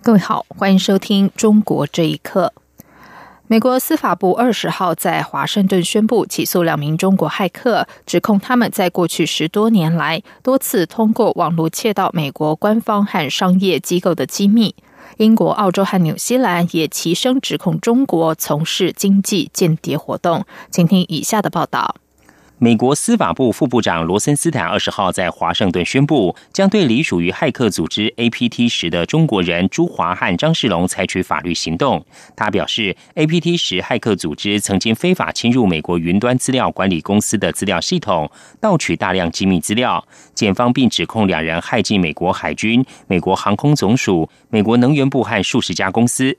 各位好，欢迎收听《中国这一刻》。美国司法部二十号在华盛顿宣布起诉两名中国骇客，指控他们在过去十多年来多次通过网络窃盗美国官方和商业机构的机密。英国、澳洲和纽西兰也齐声指控中国从事经济间谍活动。请听以下的报道。美国司法部副部长罗森斯坦二十号在华盛顿宣布，将对隶属于骇客组织 APT 十的中国人朱华和张世龙采取法律行动。他表示，APT 十骇客组织曾经非法侵入美国云端资料管理公司的资料系统，盗取大量机密资料。检方并指控两人害进美国海军、美国航空总署、美国能源部和数十家公司。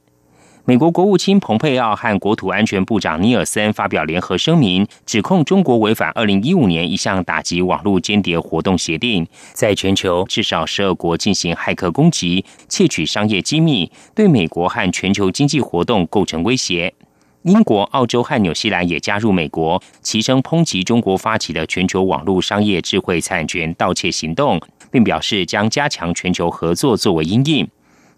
美国国务卿蓬佩奥和国土安全部长尼尔森发表联合声明，指控中国违反二零一五年一项打击网络间谍活动协定，在全球至少十二国进行骇客攻击，窃取商业机密，对美国和全球经济活动构成威胁。英国、澳洲和纽西兰也加入美国，齐声抨击中国发起的全球网络商业智慧产权盗窃行动，并表示将加强全球合作作为应应。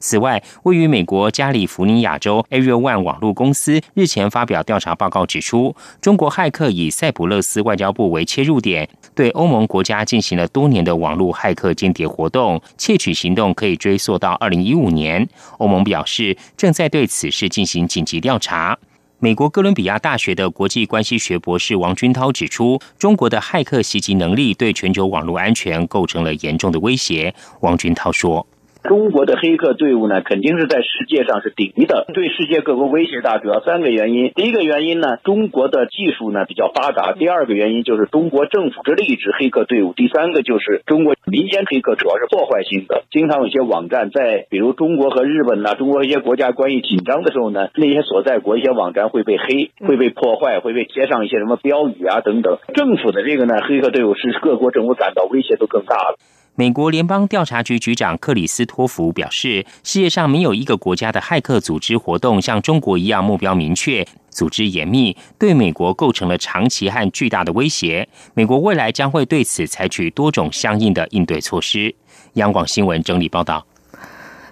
此外，位于美国加利福尼亚州 Area One 网络公司日前发表调查报告，指出中国骇客以塞浦路斯外交部为切入点，对欧盟国家进行了多年的网络骇客间谍活动，窃取行动可以追溯到二零一五年。欧盟表示正在对此事进行紧急调查。美国哥伦比亚大学的国际关系学博士王军涛指出，中国的骇客袭击能力对全球网络安全构成了严重的威胁。王军涛说。中国的黑客队伍呢，肯定是在世界上是第一的，对世界各国威胁大。主要三个原因：第一个原因呢，中国的技术呢比较发达；第二个原因就是中国政府之励志黑客队伍；第三个就是中国民间黑客主要是破坏性的。经常有些网站在，比如中国和日本呐，中国一些国家关系紧张的时候呢，那些所在国一些网站会被黑，会被破坏，会被贴上一些什么标语啊等等。政府的这个呢，黑客队伍是各国政府感到威胁都更大了。美国联邦调查局局长克里斯托弗表示，世界上没有一个国家的骇客组织活动像中国一样目标明确、组织严密，对美国构成了长期和巨大的威胁。美国未来将会对此采取多种相应的应对措施。央广新闻整理报道。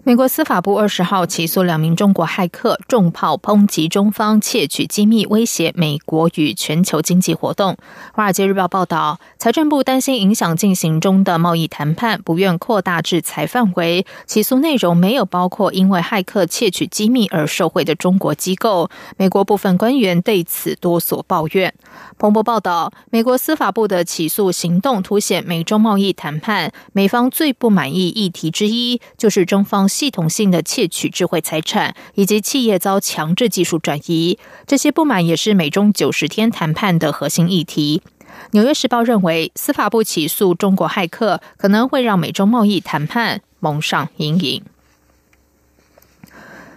美国司法部二十号起诉两名中国骇客，重炮抨击中方窃取机密，威胁美国与全球经济活动。华尔街日报报道，财政部担心影响进行中的贸易谈判，不愿扩大制裁范围。起诉内容没有包括因为骇客窃取机密而受贿的中国机构。美国部分官员对此多所抱怨。彭博报道，美国司法部的起诉行动凸显美中贸易谈判美方最不满意议题之一，就是中方。系统性的窃取智慧财产，以及企业遭强制技术转移，这些不满也是美中九十天谈判的核心议题。纽约时报认为，司法部起诉中国骇客，可能会让美中贸易谈判蒙上阴影。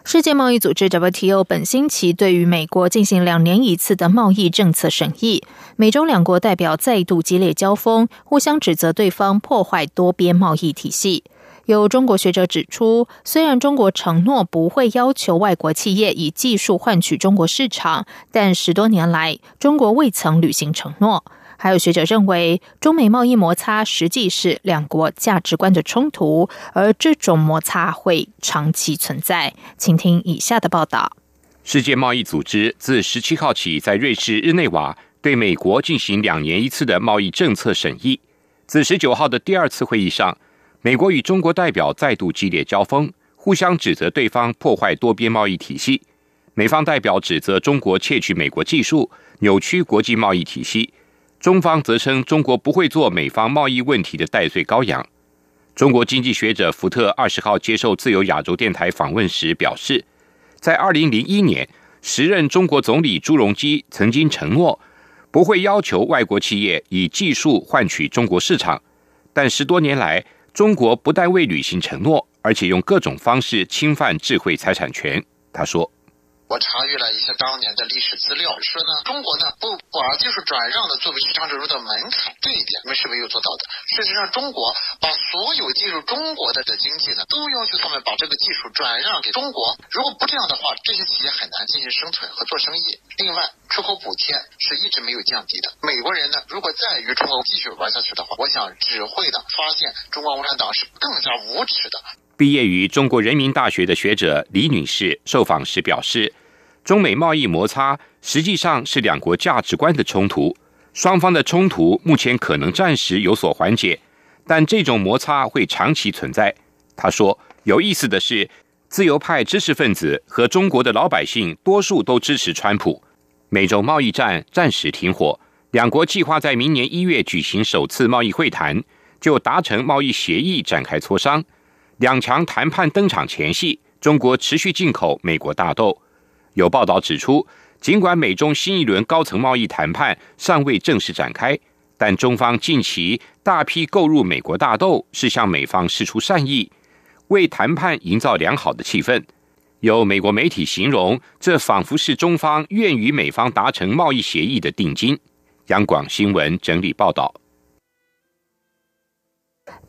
世界贸易组织 WTO 本星期对于美国进行两年一次的贸易政策审议，美中两国代表再度激烈交锋，互相指责对方破坏多边贸易体系。有中国学者指出，虽然中国承诺不会要求外国企业以技术换取中国市场，但十多年来中国未曾履行承诺。还有学者认为，中美贸易摩擦实际是两国价值观的冲突，而这种摩擦会长期存在。请听以下的报道：世界贸易组织自十七号起在瑞士日内瓦对美国进行两年一次的贸易政策审议，自十九号的第二次会议上。美国与中国代表再度激烈交锋，互相指责对方破坏多边贸易体系。美方代表指责中国窃取美国技术，扭曲国际贸易体系；中方则称中国不会做美方贸易问题的代罪羔羊。中国经济学者福特二十号接受自由亚洲电台访问时表示，在二零零一年，时任中国总理朱镕基曾经承诺不会要求外国企业以技术换取中国市场，但十多年来，中国不但未履行承诺，而且用各种方式侵犯智慧财产权。他说：“我查阅了一些当年的历史资料，说呢，中国呢不把技术转让的作为市场准入的门槛，这一点我们是没有做到的。事实上，中国把所有进入中国的的经济呢，都要求他们把这个技术转让给中国。如果不这样的话，这些企业很难进行生存和做生意。另外，出口补贴是一直没有降低的。美国人呢，如果再与中国继续玩下去的话，我想只会的发现中国共产党是更加无耻的。毕业于中国人民大学的学者李女士受访时表示。中美贸易摩擦实际上是两国价值观的冲突，双方的冲突目前可能暂时有所缓解，但这种摩擦会长期存在。她说：“有意思的是，自由派知识分子和中国的老百姓多数都支持川普。美洲贸易战暂时停火，两国计划在明年一月举行首次贸易会谈，就达成贸易协议展开磋商。两强谈判登场前夕，中国持续进口美国大豆。”有报道指出，尽管美中新一轮高层贸易谈判尚未正式展开，但中方近期大批购入美国大豆，是向美方示出善意，为谈判营造良好的气氛。有美国媒体形容，这仿佛是中方愿与美方达成贸易协议的定金。央广新闻整理报道。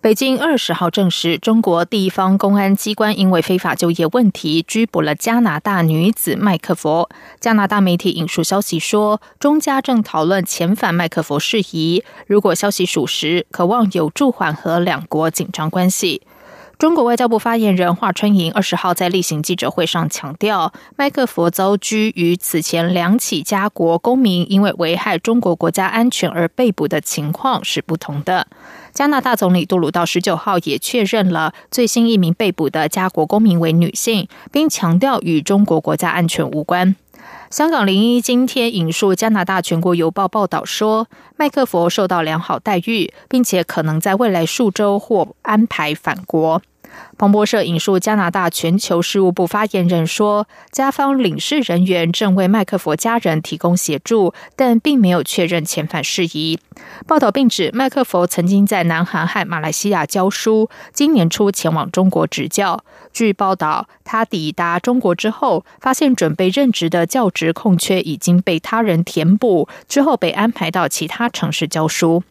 北京二十号证实，中国地方公安机关因为非法就业问题拘捕了加拿大女子麦克佛。加拿大媒体引述消息说，中加正讨论遣返麦克佛事宜。如果消息属实，可望有助缓和两国紧张关系。中国外交部发言人华春莹二十号在例行记者会上强调，麦克佛遭拘与此前两起加国公民因为危害中国国家安全而被捕的情况是不同的。加拿大总理杜鲁道十九号也确认了最新一名被捕的加国公民为女性，并强调与中国国家安全无关。香港零一今天引述加拿大全国邮报报道说，麦克佛受到良好待遇，并且可能在未来数周或安排返国。彭博社引述加拿大全球事务部发言人说，加方领事人员正为麦克佛家人提供协助，但并没有确认遣返事宜。报道并指，麦克佛曾经在南韩和马来西亚教书，今年初前往中国执教。据报道，他抵达中国之后，发现准备任职的教职空缺已经被他人填补，之后被安排到其他城市教书。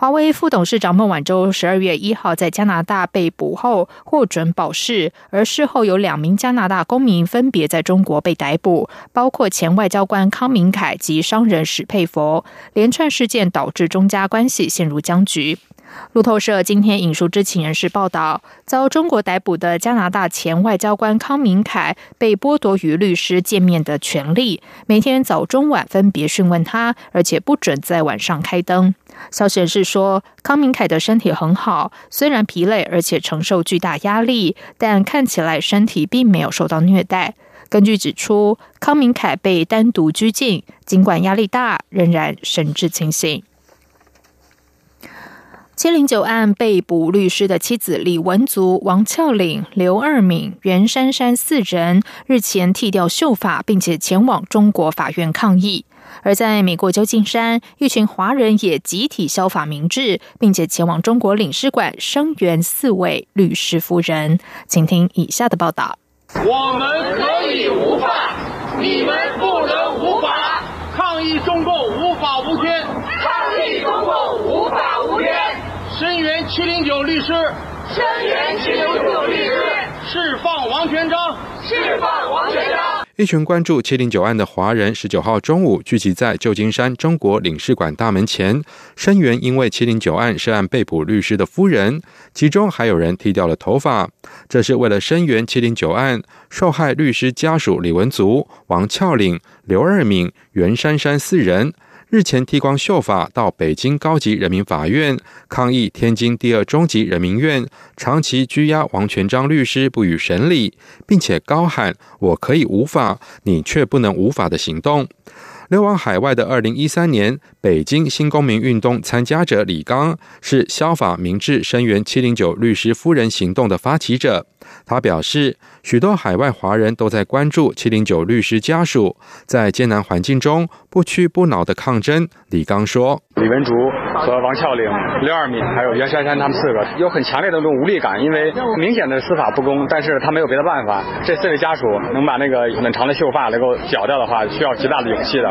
华为副董事长孟晚舟十二月一号在加拿大被捕后获准保释，而事后有两名加拿大公民分别在中国被逮捕，包括前外交官康明凯及商人史佩佛。连串事件导致中加关系陷入僵局。路透社今天引述知情人士报道，遭中国逮捕的加拿大前外交官康明凯被剥夺与律师见面的权利，每天早中晚分别讯问他，而且不准在晚上开灯。消息人士说，康明凯的身体很好，虽然疲累，而且承受巨大压力，但看起来身体并没有受到虐待。根据指出，康明凯被单独拘禁，尽管压力大，仍然神志清醒。七零九案被捕律师的妻子李文足、王俏岭、刘二敏、袁珊珊四人日前剃掉秀发，并且前往中国法院抗议。而在美国旧金山，一群华人也集体削法明志，并且前往中国领事馆声援四位律师夫人。请听以下的报道：我们可以无法，你们不能无法。抗议中共无法无天，抗议中共无法无天。声援七零九律师，声援七零九律师，释放王全章，释放王全章。一群关注七零九案的华人，十九号中午聚集在旧金山中国领事馆大门前，声援因为七零九案涉案被捕律师的夫人，其中还有人剃掉了头发。这是为了声援七零九案受害律师家属李文足、王俏岭、刘二敏、袁珊珊四人。日前剃光秀发，到北京高级人民法院抗议天津第二中级人民院长期拘押王全章律师不予审理，并且高喊“我可以无法，你却不能无法”的行动。流亡海外的二零一三年北京新公民运动参加者李刚，是消法明智声援七零九律师夫人行动的发起者。他表示，许多海外华人都在关注七零九律师家属在艰难环境中不屈不挠的抗争。李刚说：“李文竹和王峭岭、刘二敏还有袁姗姗他们四个有很强烈的这种无力感，因为明显的司法不公，但是他没有别的办法。这四位家属能把那个很长的秀发能够绞掉的话，需要极大的勇气的。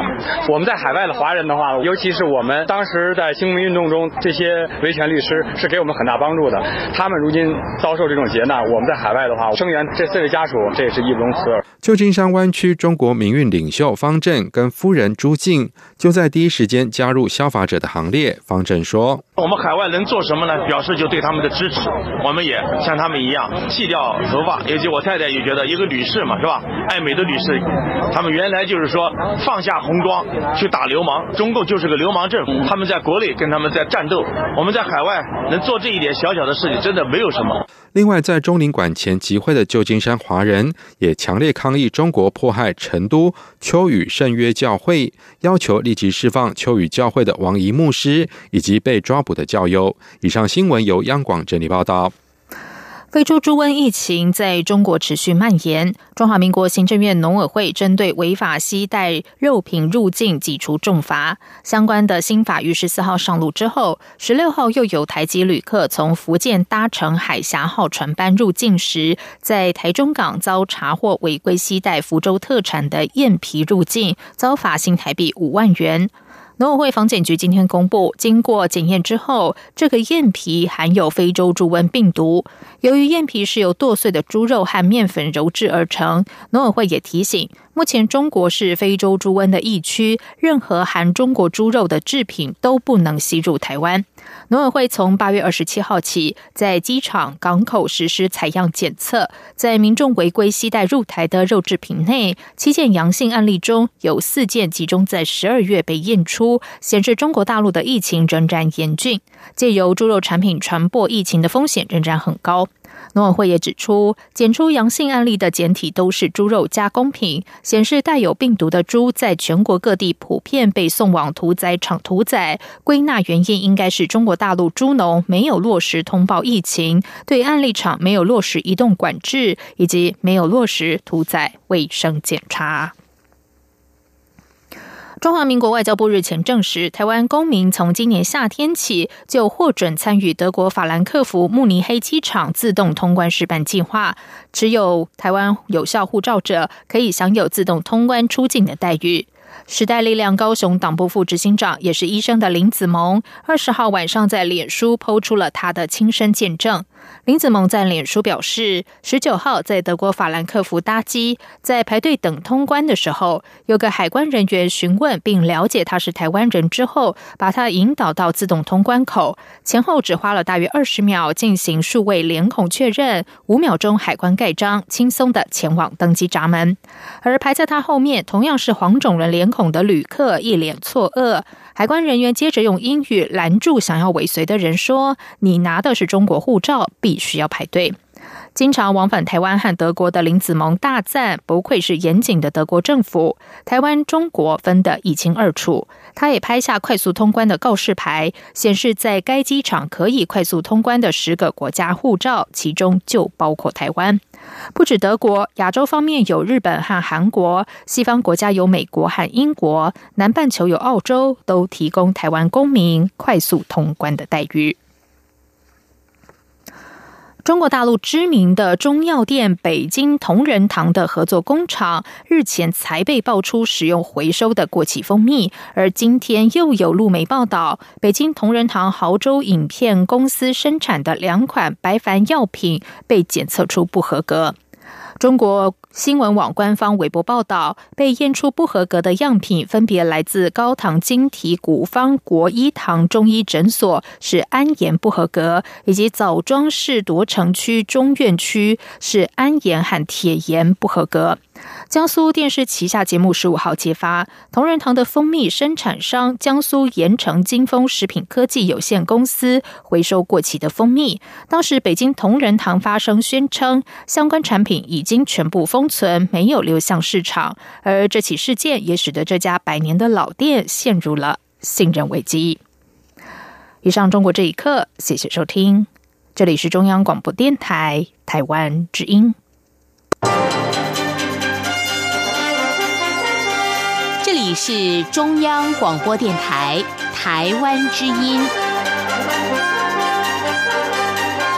我们在海外的华人的话，尤其是我们当时在新民运动中，这些维权律师是给我们很大帮助的。他们如今遭受这种劫难，我们在海外的话，声援这四位家属，这也是义不容辞。旧金山湾区中国民运领袖方正跟夫人朱静就在第一时间加入消法者的行列。方正说：“我们海外能做什么呢？表示就对他们的支持。我们也像他们一样剃掉头发，尤其我太太也觉得一个女士嘛，是吧？爱美的女士，他们原来就是说放下红装去打流氓，中共就是个流氓政府。他们在国内跟他们在战斗，我们在海外能做这一点小小的事情，真的没有什么。”另外，在中领馆前集会的旧金山华人也强烈抗议中国迫害成都秋雨圣约教会，要求立即释放秋雨教会的王仪牧师以及被抓捕的教友。以上新闻由央广整理报道。非洲猪瘟疫情在中国持续蔓延，中华民国行政院农委会针对违法携带肉品入境，给出重罚。相关的新法于十四号上路之后，十六号又有台籍旅客从福建搭乘海峡号船班入境时，在台中港遭查获违规携带福州特产的燕皮入境，遭罚新台币五万元。农委会防检局今天公布，经过检验之后，这个燕皮含有非洲猪瘟病毒。由于燕皮是由剁碎的猪肉和面粉揉制而成，农委会也提醒。目前中国是非洲猪瘟的疫区，任何含中国猪肉的制品都不能吸入台湾。农委会从八月二十七号起，在机场、港口实施采样检测，在民众违规携带入台的肉制品内，七件阳性案例中有四件集中在十二月被验出，显示中国大陆的疫情仍然严峻，借由猪肉产品传播疫情的风险仍然很高。农委会也指出，检出阳性案例的检体都是猪肉加工品，显示带有病毒的猪在全国各地普遍被送往屠宰场屠宰。归纳原因应该是中国大陆猪农没有落实通报疫情，对案例场没有落实移动管制，以及没有落实屠宰卫生检查。中华民国外交部日前证实，台湾公民从今年夏天起就获准参与德国法兰克福慕尼黑机场自动通关试办计划。持有台湾有效护照者可以享有自动通关出境的待遇。时代力量高雄党部副执行长也是医生的林子萌，二十号晚上在脸书抛出了他的亲身见证。林子萌在脸书表示，十九号在德国法兰克福搭机，在排队等通关的时候，有个海关人员询问并了解他是台湾人之后，把他引导到自动通关口，前后只花了大约二十秒进行数位脸孔确认，五秒钟海关盖章，轻松的前往登机闸门。而排在他后面同样是黄种人脸孔的旅客一脸错愕。海关人员接着用英语拦住想要尾随的人，说：“你拿的是中国护照，必须要排队。”经常往返台湾和德国的林子萌大赞：“不愧是严谨的德国政府，台湾中国分得一清二楚。”他也拍下快速通关的告示牌，显示在该机场可以快速通关的十个国家护照，其中就包括台湾。不止德国，亚洲方面有日本和韩国，西方国家有美国和英国，南半球有澳洲，都提供台湾公民快速通关的待遇。中国大陆知名的中药店北京同仁堂的合作工厂日前才被爆出使用回收的过期蜂蜜，而今天又有路媒报道，北京同仁堂亳州影片公司生产的两款白矾药品被检测出不合格。中国新闻网官方微博报道，被验出不合格的样品分别来自高唐晶体古方国医堂中医诊所是安盐不合格，以及枣庄市夺城区中院区是安盐和铁盐不合格。江苏电视旗下节目十五号揭发，同仁堂的蜂蜜生产商江苏盐城金丰食品科技有限公司回收过期的蜂蜜。当时北京同仁堂发声宣称，相关产品已经全部封存，没有流向市场。而这起事件也使得这家百年的老店陷入了信任危机。以上中国这一刻，谢谢收听，这里是中央广播电台台湾之音。里是中央广播电台台湾之音。